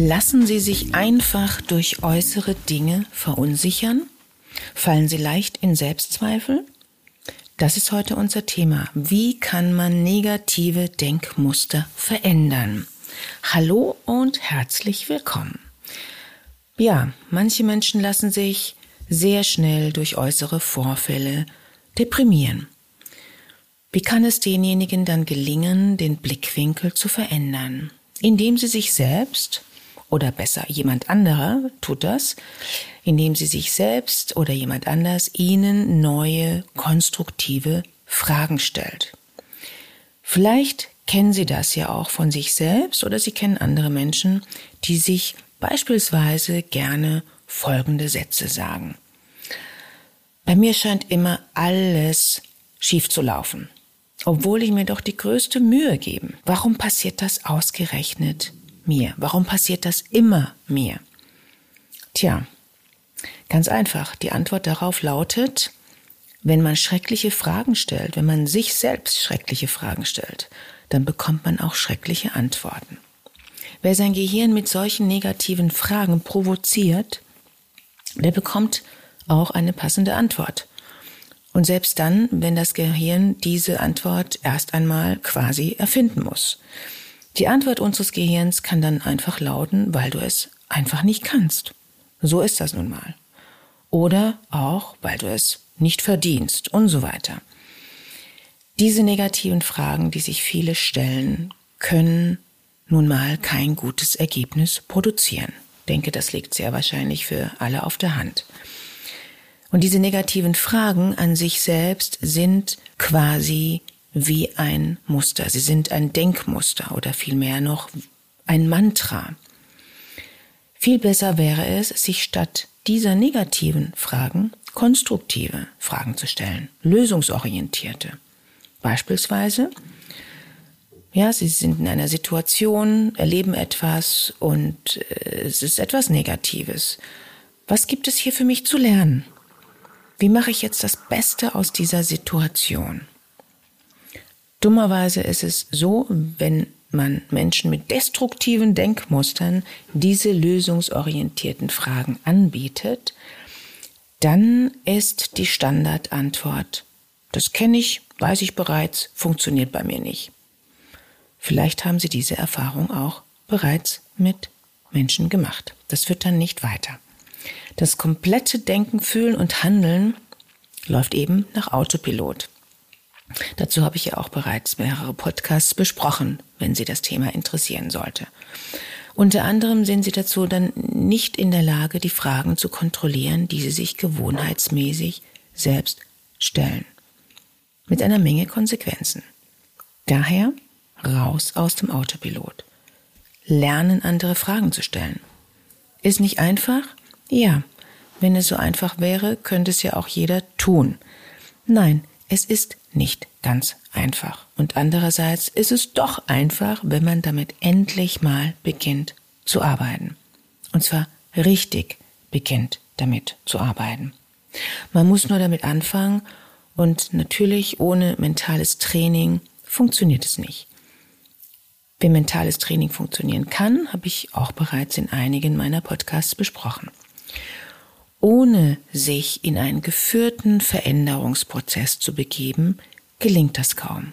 Lassen Sie sich einfach durch äußere Dinge verunsichern? Fallen Sie leicht in Selbstzweifel? Das ist heute unser Thema. Wie kann man negative Denkmuster verändern? Hallo und herzlich willkommen. Ja, manche Menschen lassen sich sehr schnell durch äußere Vorfälle deprimieren. Wie kann es denjenigen dann gelingen, den Blickwinkel zu verändern? Indem sie sich selbst oder besser jemand anderer tut das, indem sie sich selbst oder jemand anders ihnen neue, konstruktive Fragen stellt. Vielleicht kennen Sie das ja auch von sich selbst oder Sie kennen andere Menschen, die sich beispielsweise gerne folgende Sätze sagen. Bei mir scheint immer alles schief zu laufen, obwohl ich mir doch die größte Mühe gebe. Warum passiert das ausgerechnet mir? Warum passiert das immer mir? Tja, ganz einfach. Die Antwort darauf lautet, wenn man schreckliche Fragen stellt, wenn man sich selbst schreckliche Fragen stellt, dann bekommt man auch schreckliche Antworten. Wer sein Gehirn mit solchen negativen Fragen provoziert, der bekommt auch eine passende Antwort. Und selbst dann, wenn das Gehirn diese Antwort erst einmal quasi erfinden muss. Die Antwort unseres Gehirns kann dann einfach lauten, weil du es einfach nicht kannst. So ist das nun mal. Oder auch, weil du es nicht verdienst und so weiter. Diese negativen Fragen, die sich viele stellen, können nun mal kein gutes Ergebnis produzieren. Ich denke, das liegt sehr wahrscheinlich für alle auf der Hand. Und diese negativen Fragen an sich selbst sind quasi wie ein Muster. Sie sind ein Denkmuster oder vielmehr noch ein Mantra. Viel besser wäre es, sich statt dieser negativen Fragen konstruktive Fragen zu stellen, lösungsorientierte. Beispielsweise, ja, Sie sind in einer Situation, erleben etwas und äh, es ist etwas Negatives. Was gibt es hier für mich zu lernen? Wie mache ich jetzt das Beste aus dieser Situation? Dummerweise ist es so, wenn man Menschen mit destruktiven Denkmustern diese lösungsorientierten Fragen anbietet, dann ist die Standardantwort, das kenne ich, weiß ich bereits, funktioniert bei mir nicht. Vielleicht haben Sie diese Erfahrung auch bereits mit Menschen gemacht. Das führt dann nicht weiter. Das komplette Denken, Fühlen und Handeln läuft eben nach Autopilot. Dazu habe ich ja auch bereits mehrere Podcasts besprochen, wenn Sie das Thema interessieren sollte. Unter anderem sind Sie dazu dann nicht in der Lage, die Fragen zu kontrollieren, die Sie sich gewohnheitsmäßig selbst stellen. Mit einer Menge Konsequenzen. Daher raus aus dem Autopilot. Lernen, andere Fragen zu stellen. Ist nicht einfach? Ja. Wenn es so einfach wäre, könnte es ja auch jeder tun. Nein, es ist nicht ganz einfach. Und andererseits ist es doch einfach, wenn man damit endlich mal beginnt zu arbeiten. Und zwar richtig beginnt damit zu arbeiten. Man muss nur damit anfangen und natürlich ohne mentales Training funktioniert es nicht. Wie mentales Training funktionieren kann, habe ich auch bereits in einigen meiner Podcasts besprochen ohne sich in einen geführten Veränderungsprozess zu begeben, gelingt das kaum.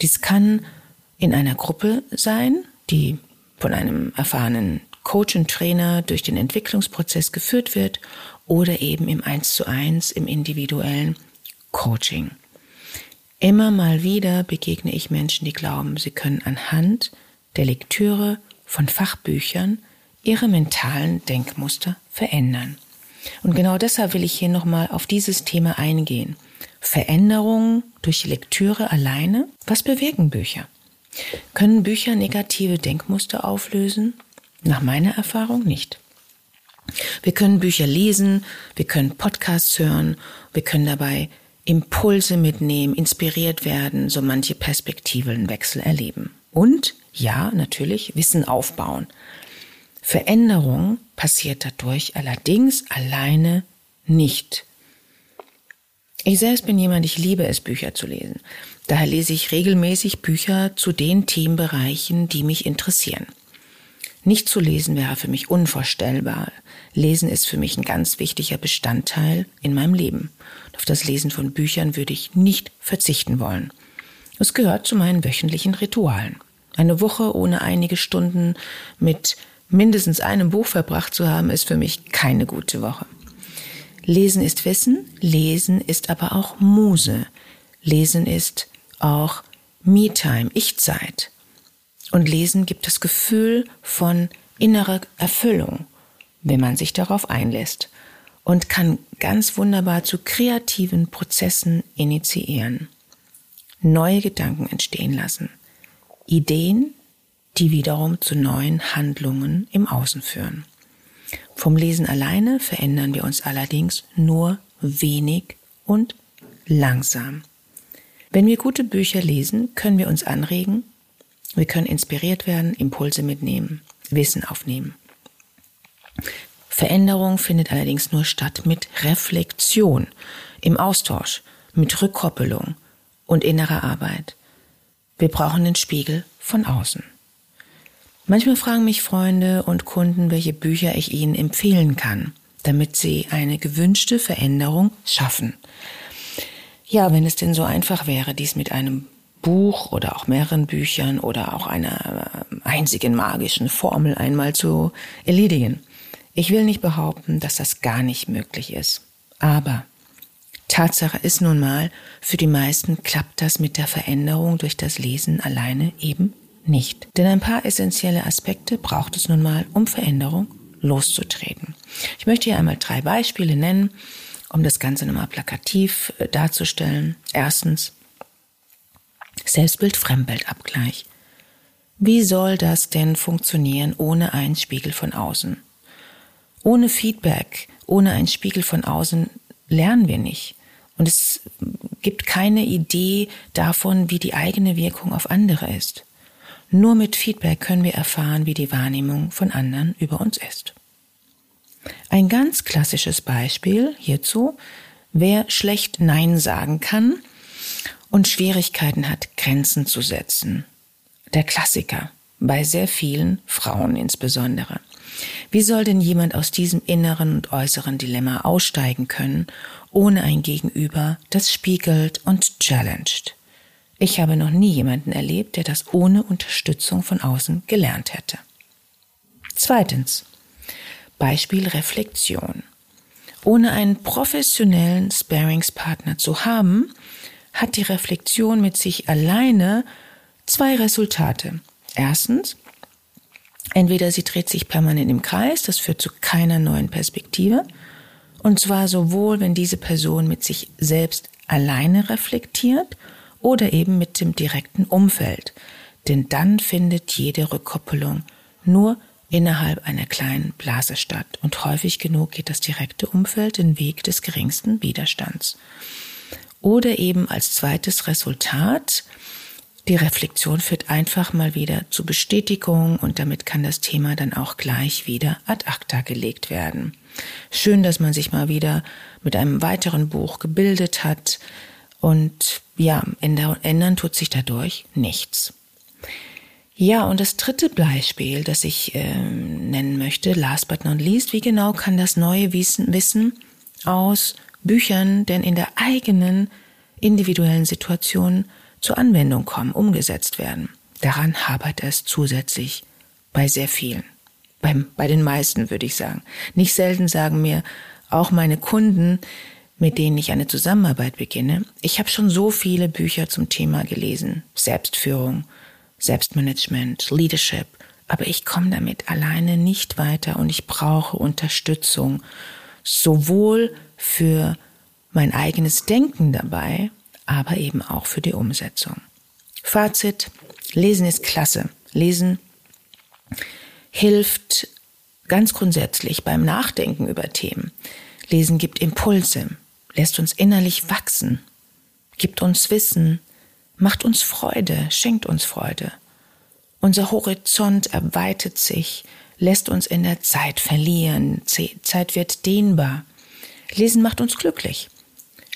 Dies kann in einer Gruppe sein, die von einem erfahrenen Coach und Trainer durch den Entwicklungsprozess geführt wird oder eben im Eins zu eins im individuellen Coaching. Immer mal wieder begegne ich Menschen, die glauben, sie können anhand der Lektüre von Fachbüchern ihre mentalen Denkmuster verändern. Und genau deshalb will ich hier nochmal auf dieses Thema eingehen. Veränderungen durch Lektüre alleine? Was bewirken Bücher? Können Bücher negative Denkmuster auflösen? Nach meiner Erfahrung nicht. Wir können Bücher lesen, wir können Podcasts hören, wir können dabei Impulse mitnehmen, inspiriert werden, so manche Perspektivenwechsel erleben. Und ja, natürlich Wissen aufbauen. Veränderung passiert dadurch allerdings alleine nicht. Ich selbst bin jemand, ich liebe es, Bücher zu lesen. Daher lese ich regelmäßig Bücher zu den Themenbereichen, die mich interessieren. Nicht zu lesen wäre für mich unvorstellbar. Lesen ist für mich ein ganz wichtiger Bestandteil in meinem Leben. Auf das Lesen von Büchern würde ich nicht verzichten wollen. Es gehört zu meinen wöchentlichen Ritualen. Eine Woche ohne einige Stunden mit mindestens einem Buch verbracht zu haben, ist für mich keine gute Woche. Lesen ist Wissen, Lesen ist aber auch Muse. Lesen ist auch Me-Time, Ich-Zeit. Und Lesen gibt das Gefühl von innerer Erfüllung, wenn man sich darauf einlässt und kann ganz wunderbar zu kreativen Prozessen initiieren, neue Gedanken entstehen lassen, Ideen, die wiederum zu neuen Handlungen im Außen führen. Vom Lesen alleine verändern wir uns allerdings nur wenig und langsam. Wenn wir gute Bücher lesen, können wir uns anregen, wir können inspiriert werden, Impulse mitnehmen, Wissen aufnehmen. Veränderung findet allerdings nur statt mit Reflexion, im Austausch, mit Rückkoppelung und innerer Arbeit. Wir brauchen den Spiegel von außen. Manchmal fragen mich Freunde und Kunden, welche Bücher ich ihnen empfehlen kann, damit sie eine gewünschte Veränderung schaffen. Ja, wenn es denn so einfach wäre, dies mit einem Buch oder auch mehreren Büchern oder auch einer äh, einzigen magischen Formel einmal zu erledigen. Ich will nicht behaupten, dass das gar nicht möglich ist. Aber Tatsache ist nun mal, für die meisten klappt das mit der Veränderung durch das Lesen alleine eben nicht. Denn ein paar essentielle Aspekte braucht es nun mal, um Veränderung loszutreten. Ich möchte hier einmal drei Beispiele nennen, um das Ganze nochmal plakativ äh, darzustellen. Erstens, Selbstbild-Fremdbildabgleich. Wie soll das denn funktionieren ohne einen Spiegel von außen? Ohne Feedback, ohne einen Spiegel von außen lernen wir nicht. Und es gibt keine Idee davon, wie die eigene Wirkung auf andere ist. Nur mit Feedback können wir erfahren, wie die Wahrnehmung von anderen über uns ist. Ein ganz klassisches Beispiel hierzu, wer schlecht Nein sagen kann, und Schwierigkeiten hat, Grenzen zu setzen. Der Klassiker, bei sehr vielen Frauen insbesondere. Wie soll denn jemand aus diesem inneren und äußeren Dilemma aussteigen können, ohne ein Gegenüber, das spiegelt und challenged? Ich habe noch nie jemanden erlebt, der das ohne Unterstützung von außen gelernt hätte. Zweitens. Beispiel Reflexion. Ohne einen professionellen Sparingspartner zu haben, hat die Reflexion mit sich alleine zwei Resultate. Erstens, entweder sie dreht sich permanent im Kreis, das führt zu keiner neuen Perspektive, und zwar sowohl, wenn diese Person mit sich selbst alleine reflektiert oder eben mit dem direkten Umfeld. Denn dann findet jede Rückkoppelung nur innerhalb einer kleinen Blase statt. Und häufig genug geht das direkte Umfeld den Weg des geringsten Widerstands. Oder eben als zweites Resultat, die Reflexion führt einfach mal wieder zu Bestätigung und damit kann das Thema dann auch gleich wieder ad acta gelegt werden. Schön, dass man sich mal wieder mit einem weiteren Buch gebildet hat und ja, ändern tut sich dadurch nichts. Ja, und das dritte Beispiel, das ich äh, nennen möchte, last but not least, wie genau kann das neue Wissen, aus Büchern denn in der eigenen individuellen Situation zur Anwendung kommen, umgesetzt werden. Daran hapert es zusätzlich bei sehr vielen. Beim, bei den meisten würde ich sagen. Nicht selten sagen mir auch meine Kunden, mit denen ich eine Zusammenarbeit beginne, ich habe schon so viele Bücher zum Thema gelesen. Selbstführung, Selbstmanagement, Leadership, aber ich komme damit alleine nicht weiter und ich brauche Unterstützung, sowohl für mein eigenes Denken dabei, aber eben auch für die Umsetzung. Fazit, Lesen ist klasse. Lesen hilft ganz grundsätzlich beim Nachdenken über Themen. Lesen gibt Impulse, lässt uns innerlich wachsen, gibt uns Wissen, macht uns Freude, schenkt uns Freude. Unser Horizont erweitert sich, lässt uns in der Zeit verlieren, Zeit wird dehnbar. Lesen macht uns glücklich.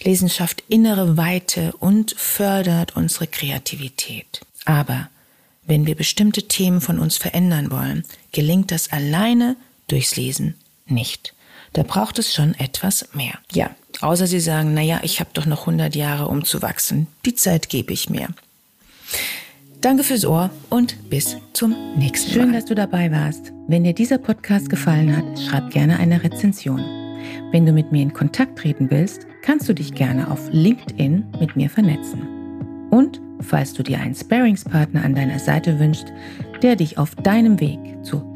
Lesen schafft innere Weite und fördert unsere Kreativität. Aber wenn wir bestimmte Themen von uns verändern wollen, gelingt das alleine durchs Lesen nicht. Da braucht es schon etwas mehr. Ja, außer Sie sagen, na ja, ich habe doch noch 100 Jahre, um zu wachsen. Die Zeit gebe ich mir. Danke fürs Ohr und bis zum nächsten Mal. Schön, dass du dabei warst. Wenn dir dieser Podcast gefallen hat, schreib gerne eine Rezension. Wenn du mit mir in Kontakt treten willst, kannst du dich gerne auf LinkedIn mit mir vernetzen. Und falls du dir einen Sparingspartner an deiner Seite wünschst, der dich auf deinem Weg zu